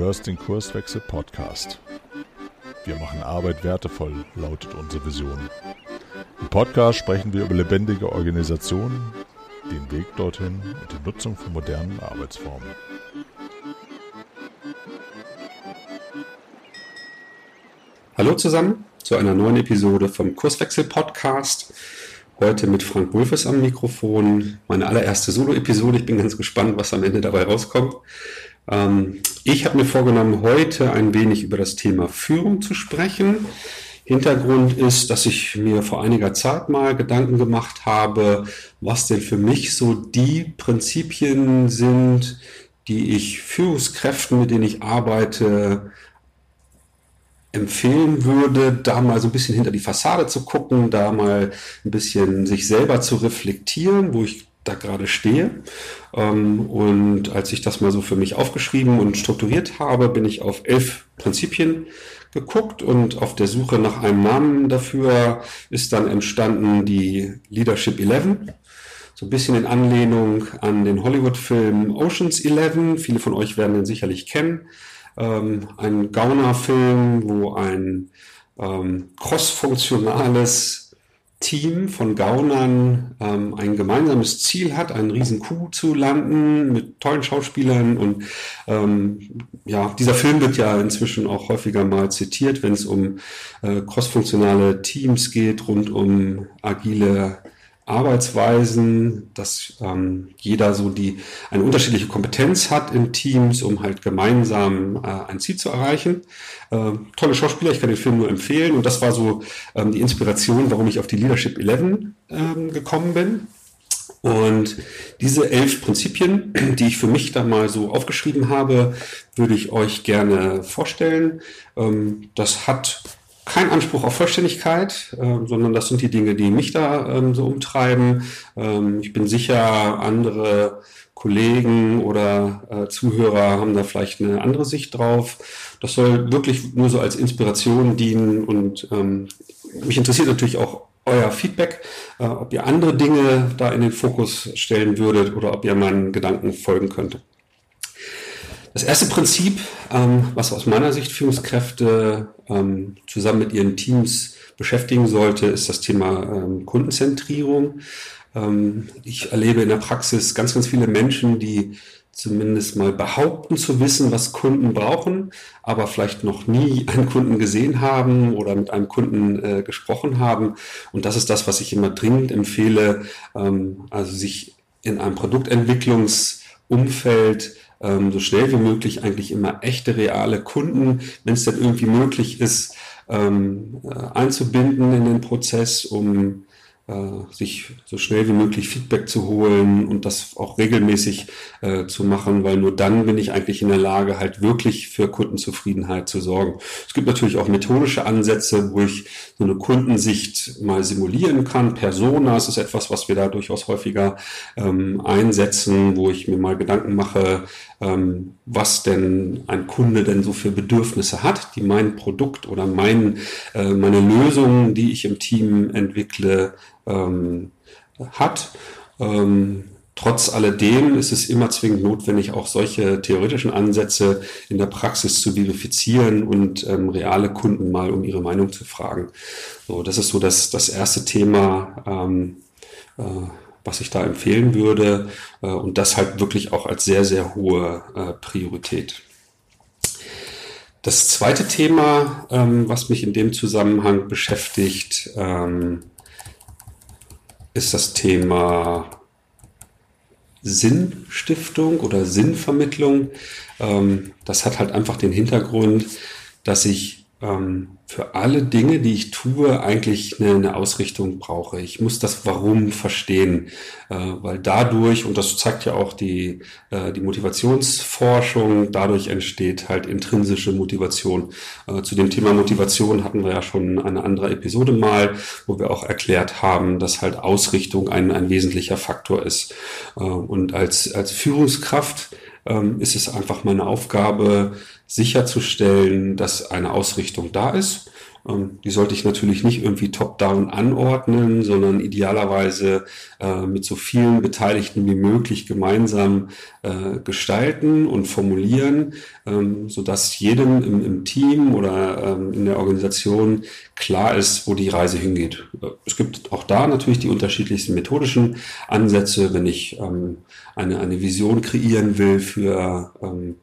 hörst den Kurswechsel Podcast. Wir machen Arbeit wertevoll, lautet unsere Vision. Im Podcast sprechen wir über lebendige Organisationen, den Weg dorthin und die Nutzung von modernen Arbeitsformen. Hallo zusammen zu einer neuen Episode vom Kurswechsel Podcast. Heute mit Frank Wulfes am Mikrofon. Meine allererste Solo-Episode. Ich bin ganz gespannt, was am Ende dabei rauskommt. Ähm, ich habe mir vorgenommen, heute ein wenig über das Thema Führung zu sprechen. Hintergrund ist, dass ich mir vor einiger Zeit mal Gedanken gemacht habe, was denn für mich so die Prinzipien sind, die ich Führungskräften, mit denen ich arbeite, empfehlen würde, da mal so ein bisschen hinter die Fassade zu gucken, da mal ein bisschen sich selber zu reflektieren, wo ich da gerade stehe. Ähm, und als ich das mal so für mich aufgeschrieben und strukturiert habe, bin ich auf elf Prinzipien geguckt und auf der Suche nach einem Namen dafür ist dann entstanden die Leadership 11. So ein bisschen in Anlehnung an den Hollywood-Film Oceans 11. Viele von euch werden den sicherlich kennen ähm, ein Gauner-Film, wo ein ähm, crossfunktionales Team von Gaunern ähm, ein gemeinsames Ziel hat, einen riesen Coup zu landen mit tollen Schauspielern und ähm, ja, dieser Film wird ja inzwischen auch häufiger mal zitiert, wenn es um äh, crossfunktionale Teams geht, rund um agile Arbeitsweisen, dass ähm, jeder so die eine unterschiedliche Kompetenz hat in Teams, um halt gemeinsam äh, ein Ziel zu erreichen. Äh, tolle Schauspieler, ich kann den Film nur empfehlen und das war so ähm, die Inspiration, warum ich auf die Leadership 11 ähm, gekommen bin. Und diese elf Prinzipien, die ich für mich da mal so aufgeschrieben habe, würde ich euch gerne vorstellen. Ähm, das hat kein Anspruch auf Vollständigkeit, äh, sondern das sind die Dinge, die mich da ähm, so umtreiben. Ähm, ich bin sicher, andere Kollegen oder äh, Zuhörer haben da vielleicht eine andere Sicht drauf. Das soll wirklich nur so als Inspiration dienen und ähm, mich interessiert natürlich auch euer Feedback, äh, ob ihr andere Dinge da in den Fokus stellen würdet oder ob ihr meinen Gedanken folgen könntet. Das erste Prinzip, ähm, was aus meiner Sicht Führungskräfte ähm, zusammen mit ihren Teams beschäftigen sollte, ist das Thema ähm, Kundenzentrierung. Ähm, ich erlebe in der Praxis ganz, ganz viele Menschen, die zumindest mal behaupten zu wissen, was Kunden brauchen, aber vielleicht noch nie einen Kunden gesehen haben oder mit einem Kunden äh, gesprochen haben. Und das ist das, was ich immer dringend empfehle, ähm, also sich in einem Produktentwicklungsumfeld ähm, so schnell wie möglich eigentlich immer echte, reale Kunden, wenn es dann irgendwie möglich ist, ähm, äh, einzubinden in den Prozess, um sich so schnell wie möglich Feedback zu holen und das auch regelmäßig äh, zu machen, weil nur dann bin ich eigentlich in der Lage, halt wirklich für Kundenzufriedenheit zu sorgen. Es gibt natürlich auch methodische Ansätze, wo ich so eine Kundensicht mal simulieren kann. Personas ist etwas, was wir da durchaus häufiger ähm, einsetzen, wo ich mir mal Gedanken mache, ähm, was denn ein Kunde denn so für Bedürfnisse hat, die mein Produkt oder mein, äh, meine Lösungen, die ich im Team entwickle, ähm, hat. Ähm, Trotz alledem ist es immer zwingend notwendig, auch solche theoretischen Ansätze in der Praxis zu verifizieren und ähm, reale Kunden mal um ihre Meinung zu fragen. So, das ist so das, das erste Thema, ähm, äh, was ich da empfehlen würde äh, und das halt wirklich auch als sehr, sehr hohe äh, Priorität. Das zweite Thema, ähm, was mich in dem Zusammenhang beschäftigt, ähm, ist das Thema Sinnstiftung oder Sinnvermittlung. Ähm, das hat halt einfach den Hintergrund, dass ich ähm, für alle Dinge, die ich tue, eigentlich eine, eine, Ausrichtung brauche. Ich muss das Warum verstehen, äh, weil dadurch, und das zeigt ja auch die, äh, die Motivationsforschung, dadurch entsteht halt intrinsische Motivation. Äh, zu dem Thema Motivation hatten wir ja schon eine andere Episode mal, wo wir auch erklärt haben, dass halt Ausrichtung ein, ein wesentlicher Faktor ist. Äh, und als, als Führungskraft ähm, ist es einfach meine Aufgabe, sicherzustellen, dass eine Ausrichtung da ist die sollte ich natürlich nicht irgendwie top-down anordnen, sondern idealerweise äh, mit so vielen Beteiligten wie möglich gemeinsam äh, gestalten und formulieren, ähm, sodass jedem im, im Team oder ähm, in der Organisation klar ist, wo die Reise hingeht. Es gibt auch da natürlich die unterschiedlichsten methodischen Ansätze, wenn ich ähm, eine, eine Vision kreieren will für ähm,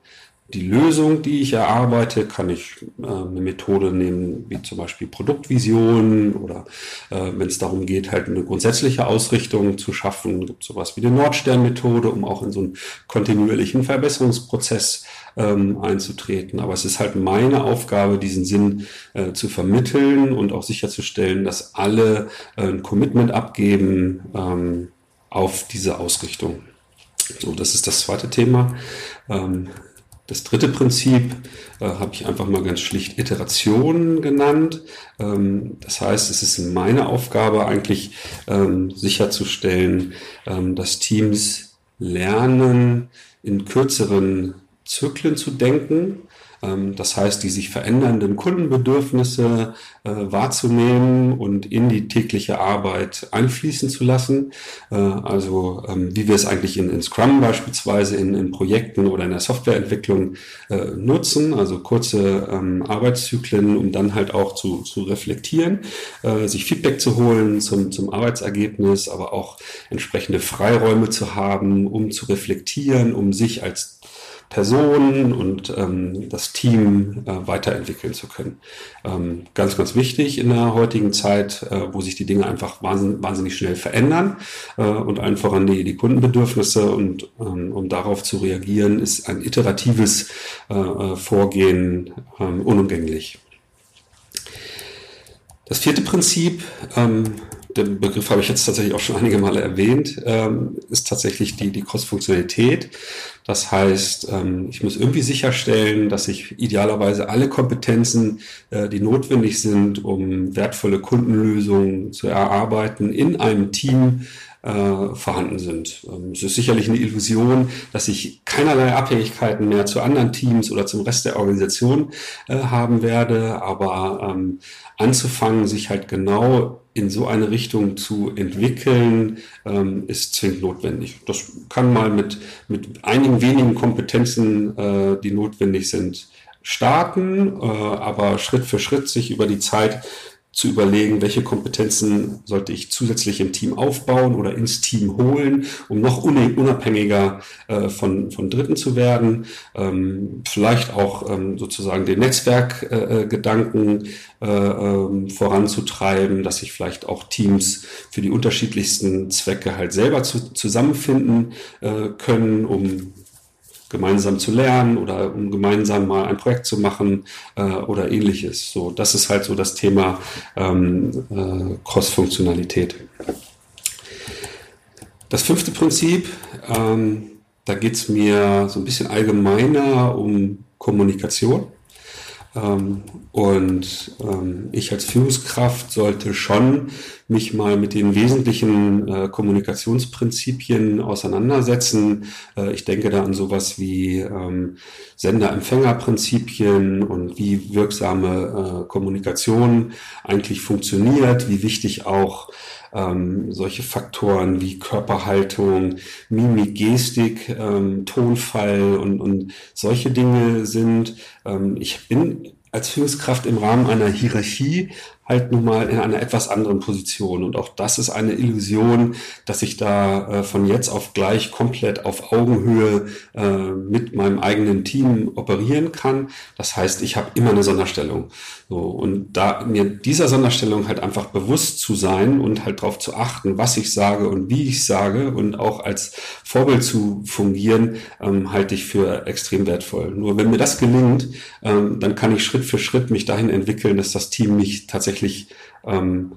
die Lösung, die ich erarbeite, kann ich äh, eine Methode nehmen, wie zum Beispiel Produktvision oder äh, wenn es darum geht, halt eine grundsätzliche Ausrichtung zu schaffen, gibt sowas wie die Nordstern-Methode, um auch in so einen kontinuierlichen Verbesserungsprozess ähm, einzutreten. Aber es ist halt meine Aufgabe, diesen Sinn äh, zu vermitteln und auch sicherzustellen, dass alle äh, ein Commitment abgeben ähm, auf diese Ausrichtung. So, das ist das zweite Thema. Ähm, das dritte Prinzip äh, habe ich einfach mal ganz schlicht Iteration genannt. Ähm, das heißt, es ist meine Aufgabe eigentlich ähm, sicherzustellen, ähm, dass Teams lernen, in kürzeren Zyklen zu denken das heißt, die sich verändernden Kundenbedürfnisse äh, wahrzunehmen und in die tägliche Arbeit einfließen zu lassen. Äh, also ähm, wie wir es eigentlich in, in Scrum beispielsweise in, in, Projekten oder in der Softwareentwicklung äh, nutzen, also kurze ähm, Arbeitszyklen, um dann halt auch zu, zu reflektieren, sich Feedback zu holen zum, zum Arbeitsergebnis, aber auch entsprechende Freiräume zu haben, um zu reflektieren, um sich als Personen und ähm, das Team äh, weiterentwickeln zu können. Ähm, ganz, ganz wichtig in der heutigen Zeit, äh, wo sich die Dinge einfach wahnsinnig, wahnsinnig schnell verändern äh, und einfach an die, die Kundenbedürfnisse und ähm, um darauf zu reagieren, ist ein iteratives äh, äh Vorgehen ähm, unumgänglich. Das vierte Prinzip, ähm, den Begriff habe ich jetzt tatsächlich auch schon einige Male erwähnt, ähm, ist tatsächlich die, die Cross-Funktionalität. Das heißt, ähm, ich muss irgendwie sicherstellen, dass ich idealerweise alle Kompetenzen, äh, die notwendig sind, um wertvolle Kundenlösungen zu erarbeiten, in einem Team äh, vorhanden sind. Ähm, es ist sicherlich eine Illusion, dass ich keinerlei Abhängigkeiten mehr zu anderen Teams oder zum Rest der Organisation äh, haben werde, aber ähm, anzufangen, sich halt genau in so eine Richtung zu entwickeln, ähm, ist zwingend notwendig. Das kann mal mit, mit einigen wenigen Kompetenzen, äh, die notwendig sind, starten, äh, aber Schritt für Schritt sich über die Zeit zu überlegen, welche Kompetenzen sollte ich zusätzlich im Team aufbauen oder ins Team holen, um noch unabhängiger äh, von, von Dritten zu werden. Ähm, vielleicht auch ähm, sozusagen den Netzwerkgedanken äh, äh, voranzutreiben, dass sich vielleicht auch Teams für die unterschiedlichsten Zwecke halt selber zu, zusammenfinden äh, können, um gemeinsam zu lernen oder um gemeinsam mal ein Projekt zu machen äh, oder ähnliches. So, das ist halt so das Thema ähm, äh, Cross-Funktionalität. Das fünfte Prinzip, ähm, da geht es mir so ein bisschen allgemeiner um Kommunikation. Ähm, und ähm, ich als Führungskraft sollte schon mich mal mit den wesentlichen äh, Kommunikationsprinzipien auseinandersetzen. Äh, ich denke da an sowas wie ähm, Sender-Empfänger-Prinzipien und wie wirksame äh, Kommunikation eigentlich funktioniert, wie wichtig auch ähm, solche Faktoren wie Körperhaltung, Mimik, Gestik, ähm, Tonfall und, und solche Dinge sind. Ähm, ich bin als Führungskraft im Rahmen einer Hierarchie halt nun mal in einer etwas anderen Position. Und auch das ist eine Illusion, dass ich da äh, von jetzt auf gleich komplett auf Augenhöhe äh, mit meinem eigenen Team operieren kann. Das heißt, ich habe immer eine Sonderstellung. So, und da mir dieser Sonderstellung halt einfach bewusst zu sein und halt darauf zu achten, was ich sage und wie ich sage und auch als Vorbild zu fungieren, ähm, halte ich für extrem wertvoll. Nur wenn mir das gelingt, ähm, dann kann ich Schritt für Schritt mich dahin entwickeln, dass das Team mich tatsächlich ähm,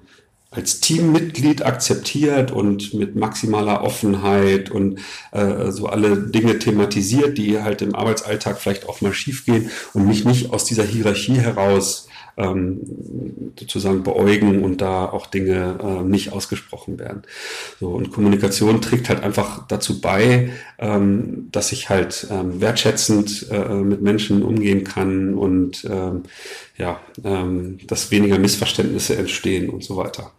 als Teammitglied akzeptiert und mit maximaler Offenheit und äh, so alle Dinge thematisiert, die halt im Arbeitsalltag vielleicht auch mal schiefgehen und mich nicht aus dieser Hierarchie heraus ähm, sozusagen beäugen und da auch Dinge äh, nicht ausgesprochen werden. So, und Kommunikation trägt halt einfach dazu bei, ähm, dass ich halt ähm, wertschätzend äh, mit Menschen umgehen kann und ähm, ja, ähm, dass weniger Missverständnisse entstehen und so weiter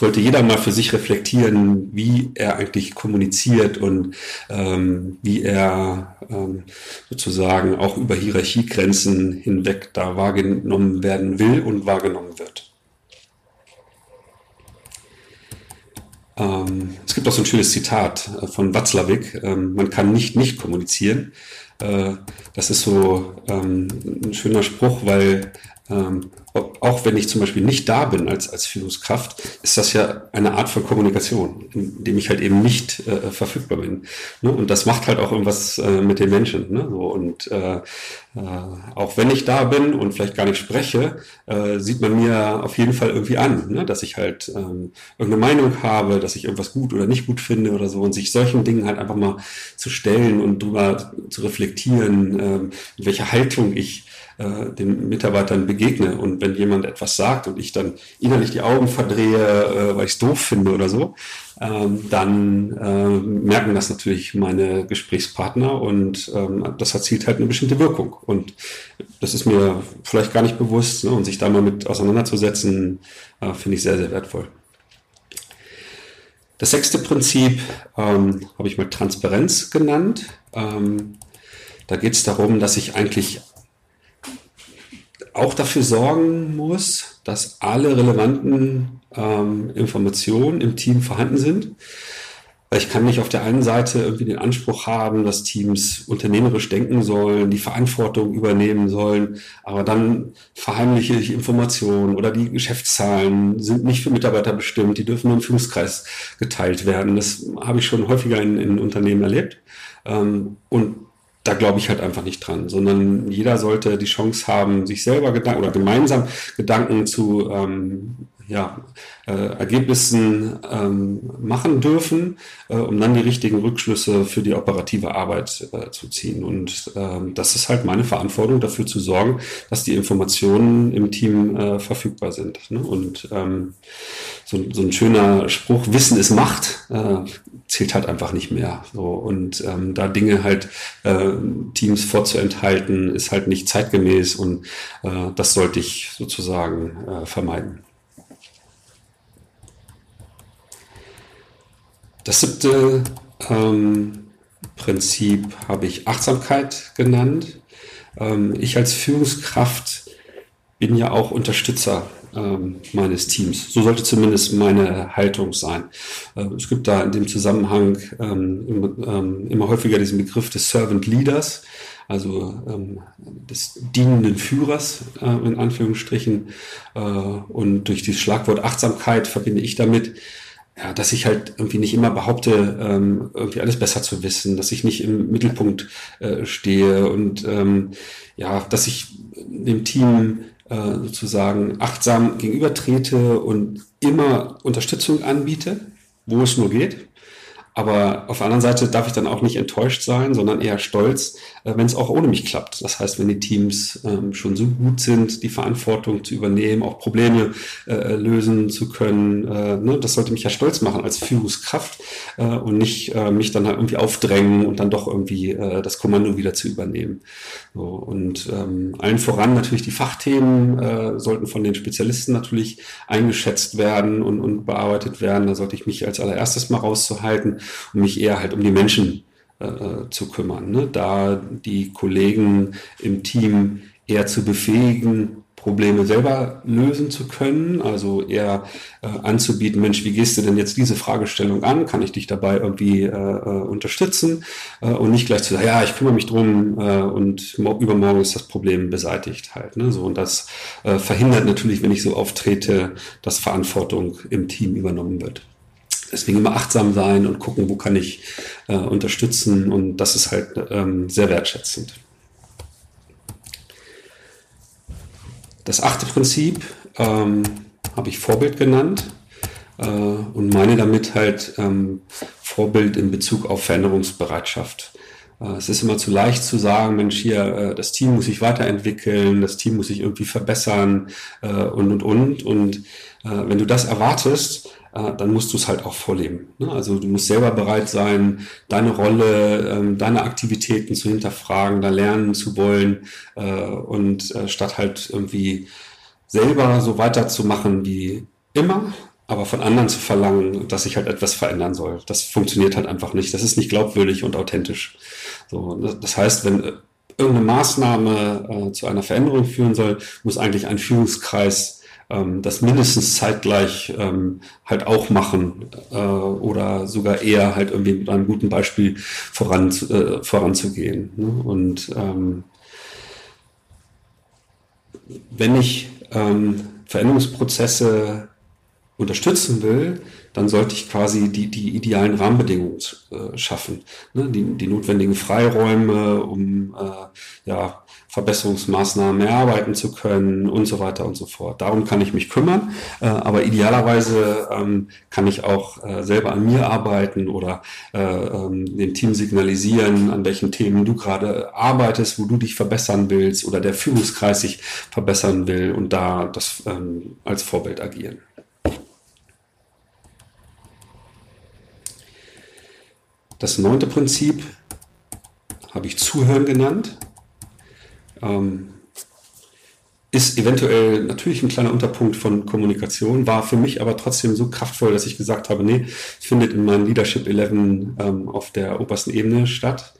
sollte jeder mal für sich reflektieren, wie er eigentlich kommuniziert und ähm, wie er ähm, sozusagen auch über Hierarchiegrenzen hinweg da wahrgenommen werden will und wahrgenommen wird. Ähm, es gibt auch so ein schönes Zitat äh, von Watzlawick, ähm, man kann nicht nicht kommunizieren. Äh, das ist so ähm, ein schöner Spruch, weil auch wenn ich zum Beispiel nicht da bin als, als Führungskraft, ist das ja eine Art von Kommunikation, indem ich halt eben nicht äh, verfügbar bin. Ne? Und das macht halt auch irgendwas äh, mit den Menschen. Ne? So, und äh, äh, auch wenn ich da bin und vielleicht gar nicht spreche, äh, sieht man mir auf jeden Fall irgendwie an, ne? dass ich halt ähm, irgendeine Meinung habe, dass ich irgendwas gut oder nicht gut finde oder so und sich solchen Dingen halt einfach mal zu stellen und drüber zu reflektieren, äh, in welcher Haltung ich äh, den Mitarbeitern begegne. Und wenn jemand etwas sagt und ich dann innerlich die Augen verdrehe, äh, weil ich es doof finde oder so, ähm, dann äh, merken das natürlich meine Gesprächspartner und ähm, das erzielt halt eine bestimmte Wirkung. Und das ist mir vielleicht gar nicht bewusst ne? und sich da mal mit auseinanderzusetzen, äh, finde ich sehr, sehr wertvoll. Das sechste Prinzip ähm, habe ich mal Transparenz genannt. Ähm, da geht es darum, dass ich eigentlich auch dafür sorgen muss, dass alle relevanten ähm, Informationen im Team vorhanden sind. Ich kann nicht auf der einen Seite irgendwie den Anspruch haben, dass Teams unternehmerisch denken sollen, die Verantwortung übernehmen sollen, aber dann verheimliche ich Informationen oder die Geschäftszahlen sind nicht für Mitarbeiter bestimmt, die dürfen nur im Führungskreis geteilt werden. Das habe ich schon häufiger in, in Unternehmen erlebt. Ähm, und da glaube ich halt einfach nicht dran, sondern jeder sollte die Chance haben, sich selber Gedanken oder gemeinsam Gedanken zu ähm, ja, äh, Ergebnissen ähm, machen dürfen, äh, um dann die richtigen Rückschlüsse für die operative Arbeit äh, zu ziehen. Und ähm, das ist halt meine Verantwortung, dafür zu sorgen, dass die Informationen im Team äh, verfügbar sind. Ne? Und ähm, so, so ein schöner Spruch, Wissen ist Macht, äh, zählt halt einfach nicht mehr. So, und ähm, da Dinge halt äh, Teams vorzuenthalten, ist halt nicht zeitgemäß und äh, das sollte ich sozusagen äh, vermeiden. Das siebte ähm, Prinzip habe ich Achtsamkeit genannt. Ähm, ich als Führungskraft bin ja auch Unterstützer ähm, meines Teams. So sollte zumindest meine Haltung sein. Äh, es gibt da in dem Zusammenhang ähm, immer, ähm, immer häufiger diesen Begriff des Servant Leaders, also ähm, des dienenden Führers äh, in Anführungsstrichen. Äh, und durch dieses Schlagwort Achtsamkeit verbinde ich damit, ja, dass ich halt irgendwie nicht immer behaupte, ähm, irgendwie alles besser zu wissen, dass ich nicht im Mittelpunkt äh, stehe und ähm, ja, dass ich dem Team äh, sozusagen achtsam gegenübertrete und immer Unterstützung anbiete, wo es nur geht. Aber auf der anderen Seite darf ich dann auch nicht enttäuscht sein, sondern eher stolz, wenn es auch ohne mich klappt. Das heißt, wenn die Teams ähm, schon so gut sind, die Verantwortung zu übernehmen, auch Probleme äh, lösen zu können, äh, ne, das sollte mich ja stolz machen als Führungskraft äh, und nicht äh, mich dann halt irgendwie aufdrängen und dann doch irgendwie äh, das Kommando wieder zu übernehmen. So, und ähm, allen voran natürlich die Fachthemen äh, sollten von den Spezialisten natürlich eingeschätzt werden und, und bearbeitet werden. Da sollte ich mich als allererstes mal rauszuhalten um mich eher halt um die Menschen äh, zu kümmern. Ne? Da die Kollegen im Team eher zu befähigen, Probleme selber lösen zu können, also eher äh, anzubieten, Mensch, wie gehst du denn jetzt diese Fragestellung an? Kann ich dich dabei irgendwie äh, äh, unterstützen? Äh, und nicht gleich zu sagen, ja, ich kümmere mich drum äh, und übermorgen ist das Problem beseitigt halt. Ne? So, und das äh, verhindert natürlich, wenn ich so auftrete, dass Verantwortung im Team übernommen wird deswegen immer achtsam sein und gucken, wo kann ich äh, unterstützen und das ist halt ähm, sehr wertschätzend. Das achte Prinzip ähm, habe ich Vorbild genannt äh, und meine damit halt ähm, Vorbild in Bezug auf Veränderungsbereitschaft. Äh, es ist immer zu leicht zu sagen, Mensch, hier, äh, das Team muss sich weiterentwickeln, das Team muss sich irgendwie verbessern äh, und, und, und. Und wenn du das erwartest, dann musst du es halt auch vorleben. Ne? Also du musst selber bereit sein, deine Rolle, ähm, deine Aktivitäten zu hinterfragen, da lernen zu wollen und statt halt irgendwie selber so weiterzumachen wie immer, aber von anderen zu verlangen, dass sich halt etwas verändern soll, das funktioniert halt einfach nicht. Das ist nicht glaubwürdig und authentisch. So, das heißt, wenn äh, irgendeine Maßnahme äh, zu einer Veränderung führen soll, muss eigentlich ein Führungskreis ähm, das mindestens zeitgleich ähm, halt auch machen äh, oder sogar eher halt irgendwie mit einem guten Beispiel voran, äh, voranzugehen. Ne? Und ähm, wenn ich ähm, Veränderungsprozesse unterstützen will, dann sollte ich quasi die, die idealen Rahmenbedingungen äh, schaffen. Ne? Die, die notwendigen Freiräume, um äh, ja, Verbesserungsmaßnahmen erarbeiten zu können und so weiter und so fort. Darum kann ich mich kümmern, äh, aber idealerweise ähm, kann ich auch äh, selber an mir arbeiten oder äh, ähm, dem Team signalisieren, an welchen Themen du gerade arbeitest, wo du dich verbessern willst oder der Führungskreis sich verbessern will und da das ähm, als Vorbild agieren. Das neunte Prinzip habe ich Zuhören genannt. Ähm, ist eventuell natürlich ein kleiner Unterpunkt von Kommunikation, war für mich aber trotzdem so kraftvoll, dass ich gesagt habe, nee, findet in meinem Leadership 11 ähm, auf der obersten Ebene statt.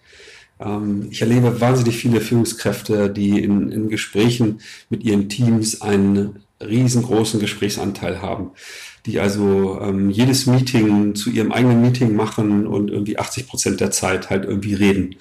Ähm, ich erlebe wahnsinnig viele Führungskräfte, die in, in Gesprächen mit ihren Teams einen riesengroßen Gesprächsanteil haben die also ähm, jedes Meeting zu ihrem eigenen Meeting machen und irgendwie 80 Prozent der Zeit halt irgendwie reden.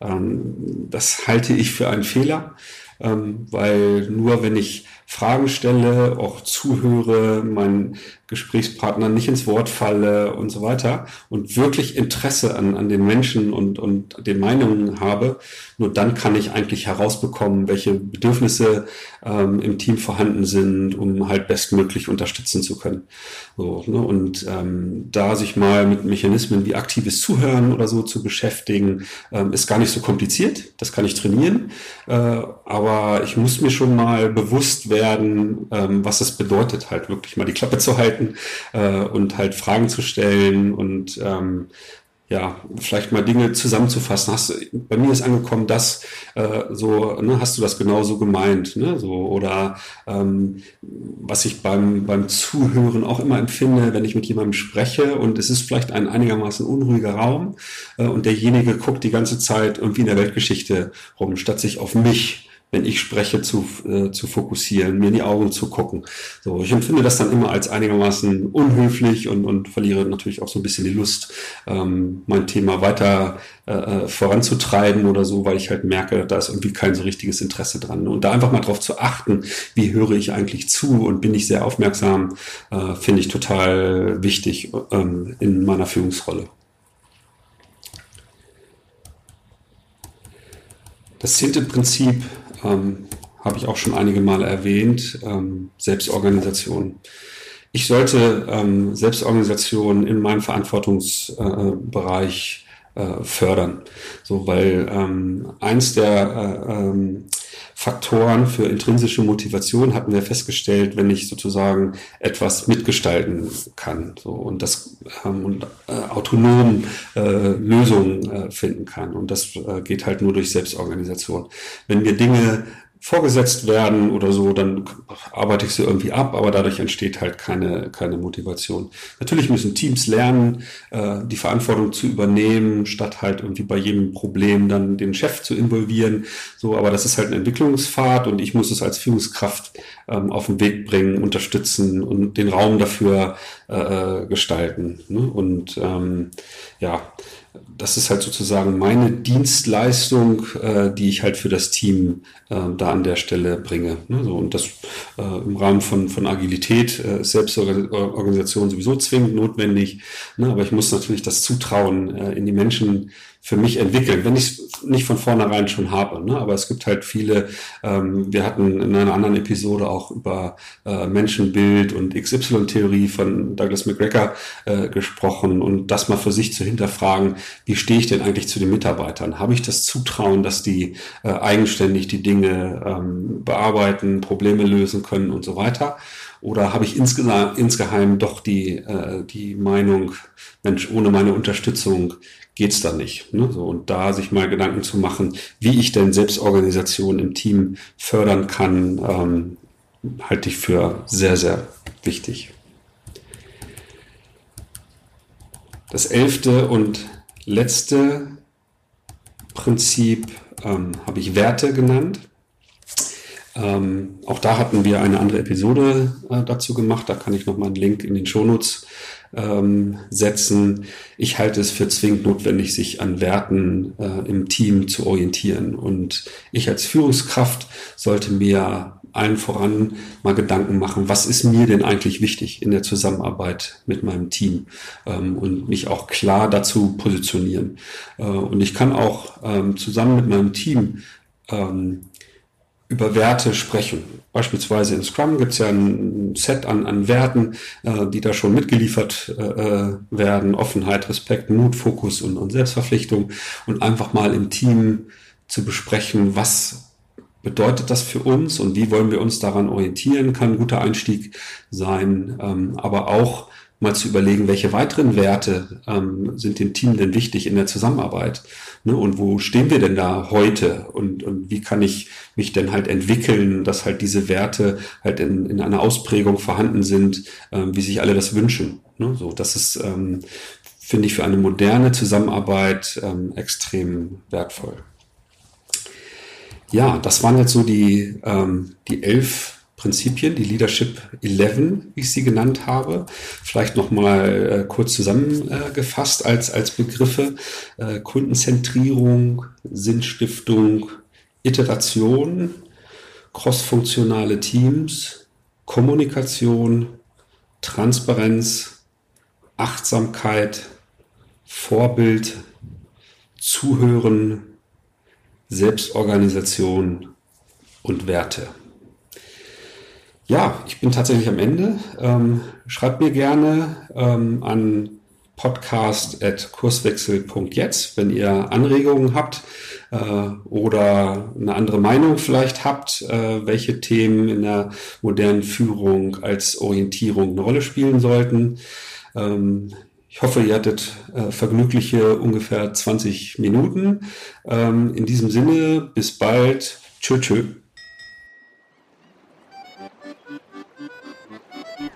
Ähm, das halte ich für einen Fehler, ähm, weil nur wenn ich Fragen stelle, auch zuhöre, meinen Gesprächspartner nicht ins Wort falle und so weiter und wirklich Interesse an, an den Menschen und, und den Meinungen habe, nur dann kann ich eigentlich herausbekommen, welche Bedürfnisse ähm, im Team vorhanden sind, um halt bestmöglich unterstützen zu können. So, ne? Und ähm, da sich mal mit Mechanismen wie aktives Zuhören oder so zu beschäftigen, ähm, ist gar nicht so kompliziert. Das kann ich trainieren. Äh, aber ich muss mir schon mal bewusst werden, ähm, was es bedeutet, halt wirklich mal die Klappe zu halten äh, und halt Fragen zu stellen und ähm, ja, vielleicht mal Dinge zusammenzufassen. Hast, bei mir ist angekommen, dass äh, so, ne, hast du das genauso gemeint, ne? So, oder ähm, was ich beim, beim Zuhören auch immer empfinde, wenn ich mit jemandem spreche und es ist vielleicht ein einigermaßen unruhiger Raum äh, und derjenige guckt die ganze Zeit irgendwie in der Weltgeschichte rum, statt sich auf mich wenn ich spreche, zu, äh, zu fokussieren, mir in die Augen zu gucken. So, ich empfinde das dann immer als einigermaßen unhöflich und, und verliere natürlich auch so ein bisschen die Lust, ähm, mein Thema weiter äh, äh, voranzutreiben oder so, weil ich halt merke, da ist irgendwie kein so richtiges Interesse dran. Und da einfach mal drauf zu achten, wie höre ich eigentlich zu und bin ich sehr aufmerksam, äh, finde ich total wichtig ähm, in meiner Führungsrolle. Das zehnte Prinzip ähm, habe ich auch schon einige Male erwähnt, ähm, Selbstorganisation. Ich sollte ähm, Selbstorganisation in meinem Verantwortungsbereich äh, fördern. So, weil ähm, eins der äh, ähm, Faktoren für intrinsische Motivation hatten wir festgestellt, wenn ich sozusagen etwas mitgestalten kann so, und das ähm, und, äh, autonom äh, Lösungen äh, finden kann. Und das äh, geht halt nur durch Selbstorganisation. Wenn wir Dinge vorgesetzt werden oder so, dann arbeite ich sie irgendwie ab, aber dadurch entsteht halt keine, keine Motivation. Natürlich müssen Teams lernen, äh, die Verantwortung zu übernehmen, statt halt irgendwie bei jedem Problem dann den Chef zu involvieren. So, aber das ist halt ein Entwicklungspfad und ich muss es als Führungskraft ähm, auf den Weg bringen, unterstützen und den Raum dafür äh, äh gestalten. Ne? Und ähm, ja, das ist halt sozusagen meine Dienstleistung, äh, die ich halt für das Team äh, da an der Stelle bringe. Ne? So, und das äh, im Rahmen von, von Agilität äh, Selbstorganisation sowieso zwingend notwendig. Ne? Aber ich muss natürlich das Zutrauen äh, in die Menschen für mich entwickeln, wenn ich es nicht von vornherein schon habe. Ne? Aber es gibt halt viele, ähm, wir hatten in einer anderen Episode auch über äh, Menschenbild und XY-Theorie von Douglas McGregor äh, gesprochen und das mal für sich zu hinterfragen, wie stehe ich denn eigentlich zu den Mitarbeitern? Habe ich das Zutrauen, dass die äh, eigenständig die Dinge ähm, bearbeiten, Probleme lösen können und so weiter? Oder habe ich insgeheim, insgeheim doch die, äh, die Meinung, Mensch, ohne meine Unterstützung geht's da nicht. Ne? So, und da sich mal Gedanken zu machen, wie ich denn Selbstorganisation im Team fördern kann, ähm, halte ich für sehr, sehr wichtig. Das elfte und letzte Prinzip ähm, habe ich Werte genannt. Ähm, auch da hatten wir eine andere Episode äh, dazu gemacht. Da kann ich nochmal einen Link in den Shownotes ähm, setzen. Ich halte es für zwingend notwendig, sich an Werten äh, im Team zu orientieren. Und ich als Führungskraft sollte mir allen voran mal Gedanken machen, was ist mir denn eigentlich wichtig in der Zusammenarbeit mit meinem Team ähm, und mich auch klar dazu positionieren. Äh, und ich kann auch ähm, zusammen mit meinem Team ähm, über Werte sprechen. Beispielsweise in Scrum gibt es ja ein Set an, an Werten, äh, die da schon mitgeliefert äh, werden. Offenheit, Respekt, Mut, Fokus und, und Selbstverpflichtung. Und einfach mal im Team zu besprechen, was bedeutet das für uns und wie wollen wir uns daran orientieren, kann ein guter Einstieg sein. Ähm, aber auch mal zu überlegen, welche weiteren Werte ähm, sind dem Team denn wichtig in der Zusammenarbeit? Ne? Und wo stehen wir denn da heute? Und, und wie kann ich mich denn halt entwickeln, dass halt diese Werte halt in, in einer Ausprägung vorhanden sind, ähm, wie sich alle das wünschen? Ne? So, das ist, ähm, finde ich, für eine moderne Zusammenarbeit ähm, extrem wertvoll. Ja, das waren jetzt so die, ähm, die elf Prinzipien, die Leadership 11, wie ich sie genannt habe. Vielleicht nochmal äh, kurz zusammengefasst als, als Begriffe. Äh, Kundenzentrierung, Sinnstiftung, Iteration, crossfunktionale Teams, Kommunikation, Transparenz, Achtsamkeit, Vorbild, Zuhören, Selbstorganisation und Werte. Ja, ich bin tatsächlich am Ende. Ähm, schreibt mir gerne ähm, an podcast.kurswechsel.jetzt, wenn ihr Anregungen habt äh, oder eine andere Meinung vielleicht habt, äh, welche Themen in der modernen Führung als Orientierung eine Rolle spielen sollten. Ähm, ich hoffe, ihr hattet äh, vergnügliche ungefähr 20 Minuten. Ähm, in diesem Sinne, bis bald. Tschö, tschö.